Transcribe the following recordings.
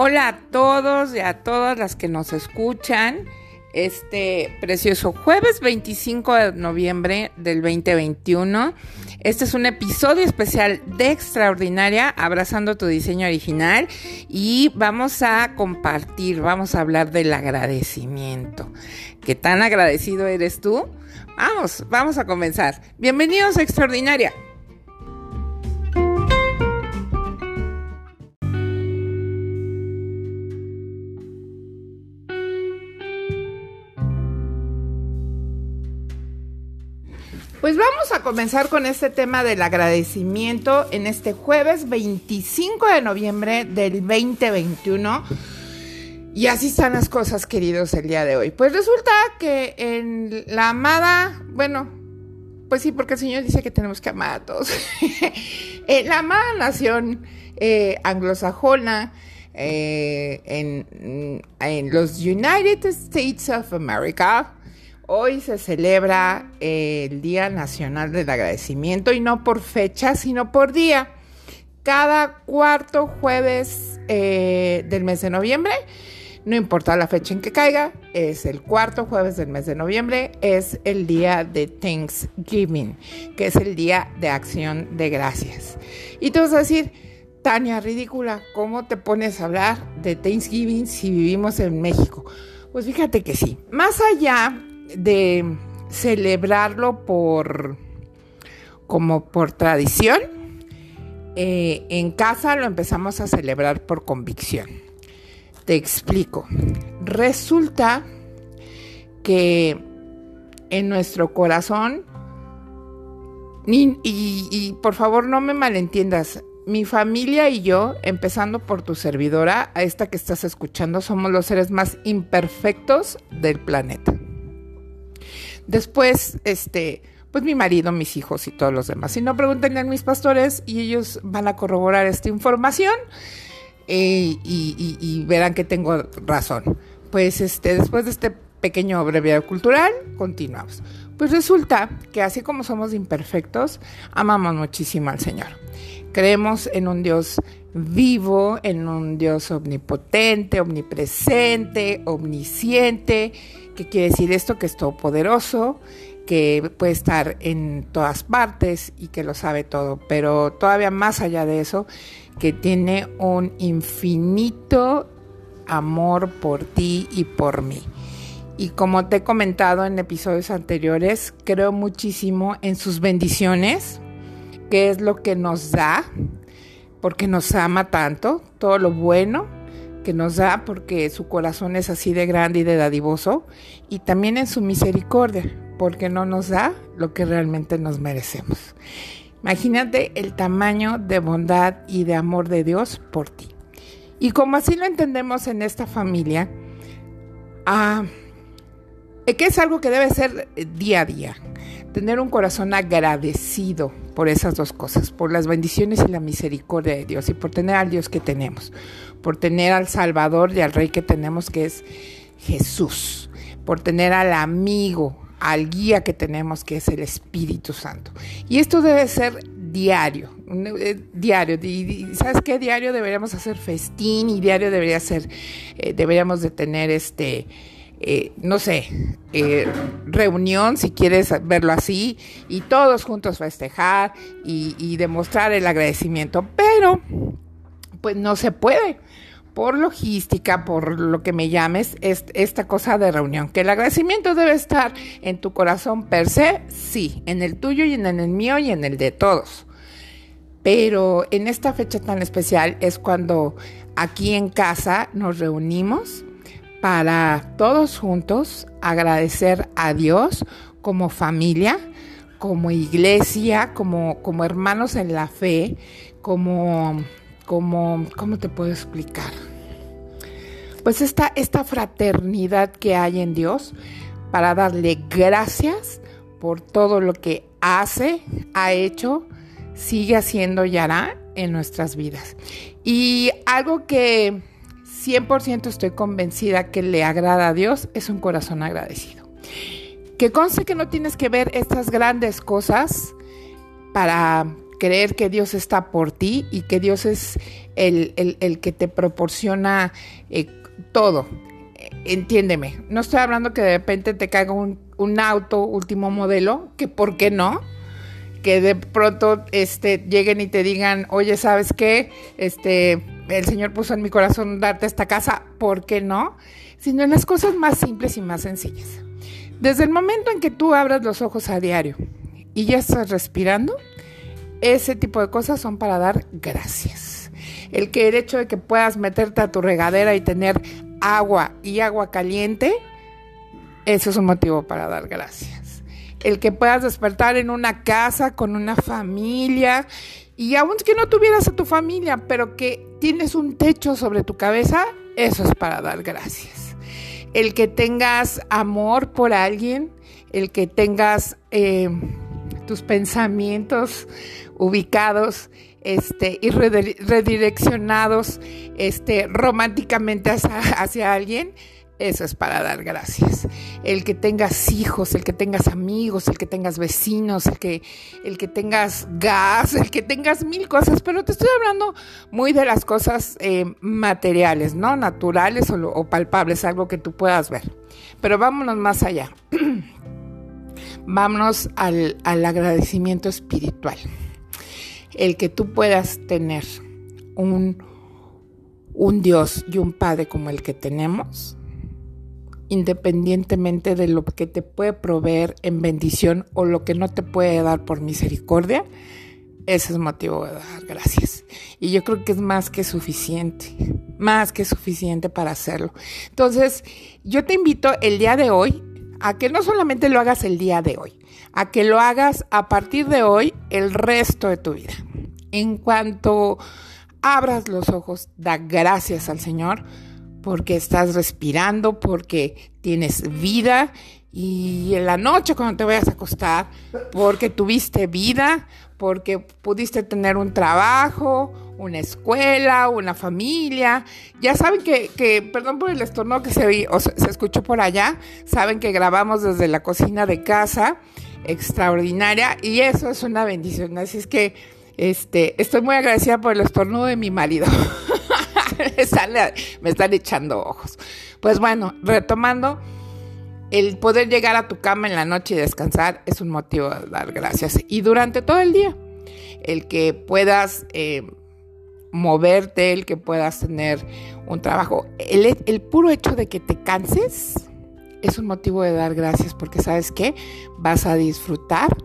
Hola a todos y a todas las que nos escuchan. Este precioso jueves 25 de noviembre del 2021. Este es un episodio especial de Extraordinaria, abrazando tu diseño original y vamos a compartir, vamos a hablar del agradecimiento. ¿Qué tan agradecido eres tú? Vamos, vamos a comenzar. Bienvenidos a Extraordinaria. Pues vamos a comenzar con este tema del agradecimiento en este jueves 25 de noviembre del 2021. Y así están las cosas, queridos, el día de hoy. Pues resulta que en la amada, bueno, pues sí, porque el Señor dice que tenemos que amar a todos. en la amada nación eh, anglosajona, eh, en, en los United States of America, Hoy se celebra el Día Nacional del Agradecimiento y no por fecha, sino por día. Cada cuarto jueves eh, del mes de noviembre, no importa la fecha en que caiga, es el cuarto jueves del mes de noviembre, es el día de Thanksgiving, que es el día de acción de gracias. Y tú vas a decir, Tania, ridícula, ¿cómo te pones a hablar de Thanksgiving si vivimos en México? Pues fíjate que sí. Más allá de celebrarlo por como por tradición, eh, en casa lo empezamos a celebrar por convicción. Te explico. Resulta que en nuestro corazón, y, y, por favor no me malentiendas, mi familia y yo, empezando por tu servidora, a esta que estás escuchando, somos los seres más imperfectos del planeta. Después, este, pues mi marido, mis hijos y todos los demás. Si no, pregúntenle a mis pastores y ellos van a corroborar esta información eh, y, verán que tengo razón. Pues este, después de este pequeño breviario cultural, continuamos. Pues resulta que así como somos imperfectos, amamos muchísimo al Señor. Creemos en un Dios vivo, en un Dios omnipotente, omnipresente, omnisciente ¿Qué quiere decir esto? Que es todopoderoso, que puede estar en todas partes y que lo sabe todo, pero todavía más allá de eso, que tiene un infinito amor por ti y por mí. Y como te he comentado en episodios anteriores, creo muchísimo en sus bendiciones, que es lo que nos da, porque nos ama tanto, todo lo bueno, que nos da porque su corazón es así de grande y de dadivoso, y también en su misericordia, porque no nos da lo que realmente nos merecemos. Imagínate el tamaño de bondad y de amor de Dios por ti. Y como así lo entendemos en esta familia, ah, que es algo que debe ser día a día, tener un corazón agradecido por esas dos cosas, por las bendiciones y la misericordia de Dios y por tener al Dios que tenemos por tener al Salvador y al Rey que tenemos, que es Jesús, por tener al amigo, al guía que tenemos, que es el Espíritu Santo. Y esto debe ser diario, eh, diario. ¿Sabes qué? Diario deberíamos hacer festín y diario debería ser, eh, deberíamos de tener este... Eh, no sé, reunión, si quieres verlo así, y todos juntos festejar y, demostrar el agradecimiento. Pero pues no se puede. Por logística, por lo que me llames, es esta cosa de reunión. Que el agradecimiento debe estar en tu corazón per se, sí, en el tuyo y en el mío y en el de todos. Pero en esta fecha tan especial es cuando aquí en casa nos reunimos para todos juntos agradecer a Dios como familia, como iglesia, como, como hermanos en la fe, como como, ¿cómo te puedo explicar? Pues esta, esta fraternidad que hay en Dios para darle gracias por todo lo que hace, ha hecho, sigue haciendo y hará en nuestras vidas. Y algo que 100% estoy convencida que le agrada a Dios es un corazón agradecido. Que conste que no tienes que ver estas grandes cosas para creer que Dios está por ti y que Dios es el, que te proporciona eh, todo. Entiéndeme, no estoy hablando que de repente te caiga un, un auto último modelo, que por qué no, que de pronto este, lleguen y te digan, oye, ¿sabes qué? Este, el Señor puso en mi corazón darte esta casa, ¿por qué no? Sino en las cosas más simples y más sencillas. Desde el momento en que tú abras los ojos a diario y ya estás respirando, ese tipo de cosas son para dar gracias. El que el hecho de que puedas meterte a tu regadera y tener agua y agua caliente, eso es un motivo para dar gracias. El que puedas despertar en una casa con una familia y aun que no tuvieras a tu familia, pero que tienes un techo sobre tu cabeza, eso es para dar gracias. El que tengas amor por alguien, el que tengas eh, tus pensamientos ubicados este, y redireccionados este, románticamente hacia, alguien, eso es para dar gracias. El que tengas hijos, el que tengas amigos, el que tengas vecinos, el que, el que tengas gas, el que tengas mil cosas, pero te estoy hablando muy de las cosas eh, materiales, ¿no? Naturales o, o palpables, algo que tú puedas ver. Pero vámonos más allá. vámonos al, agradecimiento espiritual. El que tú puedas tener un, un Dios y un Padre como el que tenemos, independientemente de lo que te puede proveer en bendición o lo que no te puede dar por misericordia, ese es motivo de dar gracias. Y yo creo que es más que suficiente, más que suficiente para hacerlo. Entonces, yo te invito el día de hoy a que no solamente lo hagas el día de hoy, a que lo hagas a partir de hoy el resto de tu vida. En cuanto abras los ojos, da gracias al Señor porque estás respirando, porque tienes vida y en la noche cuando te vayas a acostar, porque tuviste vida, porque pudiste tener un trabajo, una escuela, una familia. Ya saben que, perdón por el estornudo que se, o se, se escuchó por allá, saben que grabamos desde la cocina de casa, extraordinaria, y eso es una bendición. Así es que este, estoy muy agradecida por el estornudo de mi marido. me están echando ojos. Pues bueno, retomando el poder llegar a tu cama en la noche y descansar es un motivo de dar gracias. Y durante todo el día, el que puedas eh, moverte, el que puedas tener un trabajo, el, el puro hecho de que te canses es un motivo de dar gracias porque sabes que vas a disfrutar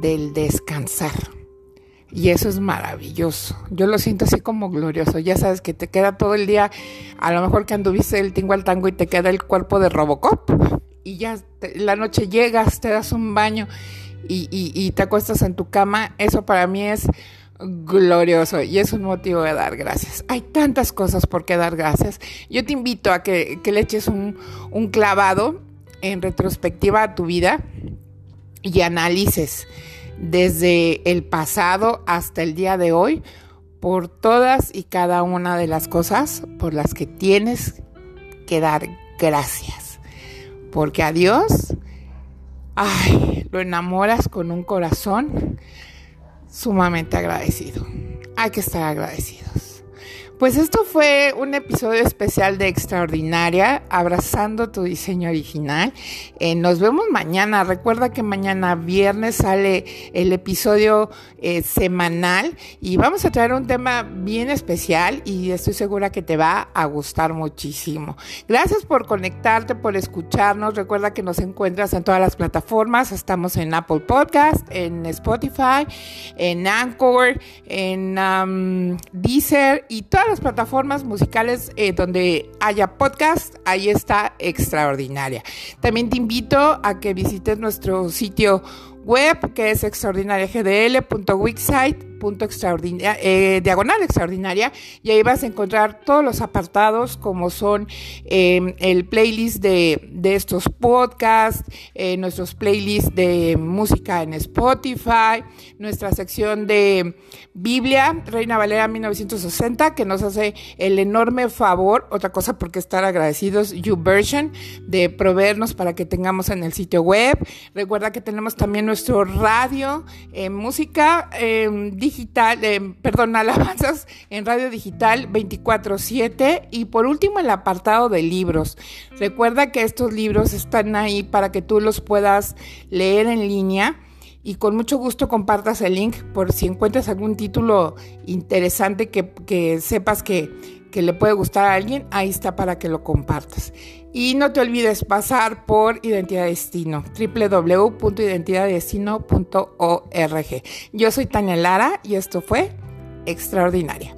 del descansar. Y eso es maravilloso. Yo lo siento así como glorioso. Ya sabes que te queda todo el día, a lo mejor que anduviste el tingo al tango y te queda el cuerpo de Robocop. Y ya la noche llegas, te das un baño y, y, te acuestas en tu cama. Eso para mí es glorioso y es un motivo de dar gracias. Hay tantas cosas por qué dar gracias. Yo te invito a que, que le eches un, un clavado en retrospectiva a tu vida y analices desde el pasado hasta el día de hoy por todas y cada una de las cosas por las que tienes que dar gracias. Porque a Dios, ay, lo enamoras con un corazón sumamente agradecido. Hay que estar agradecidos. Pues esto fue un episodio especial de Extraordinaria, abrazando tu diseño original. Eh, nos vemos mañana. Recuerda que mañana viernes sale el episodio eh, semanal y vamos a traer un tema bien especial y estoy segura que te va a gustar muchísimo. Gracias por conectarte, por escucharnos. Recuerda que nos encuentras en todas las plataformas. Estamos en Apple Podcast, en Spotify, en Anchor, en Deezer y todas las plataformas musicales eh, donde haya podcast, ahí está extraordinaria. También te invito a que visites nuestro sitio web que es extraordinariagdl.wixsite punto extraordinaria, eh, diagonal extraordinaria y ahí vas a encontrar todos los apartados como son em, el playlist de, de estos podcasts, eh, nuestros playlists de música en Spotify, nuestra sección de Biblia, Reina Valera 1960, que nos hace el enorme favor, otra cosa porque estar agradecidos, YouVersion, de proveernos para que tengamos en el sitio web. Recuerda que tenemos también nuestro radio, en música em, digital, em, perdón, alabanzas en radio digital 24/7 y por último el apartado de libros. Recuerda que estos libros están ahí para que tú los puedas leer en línea y con mucho gusto compartas el link por si encuentras algún título interesante que sepas que, que le puede gustar a alguien, ahí está para que lo compartas. Y no te olvides pasar por Identidad Destino, www.identidaddestino.org. Yo soy Tania Lara y esto fue Extraordinaria.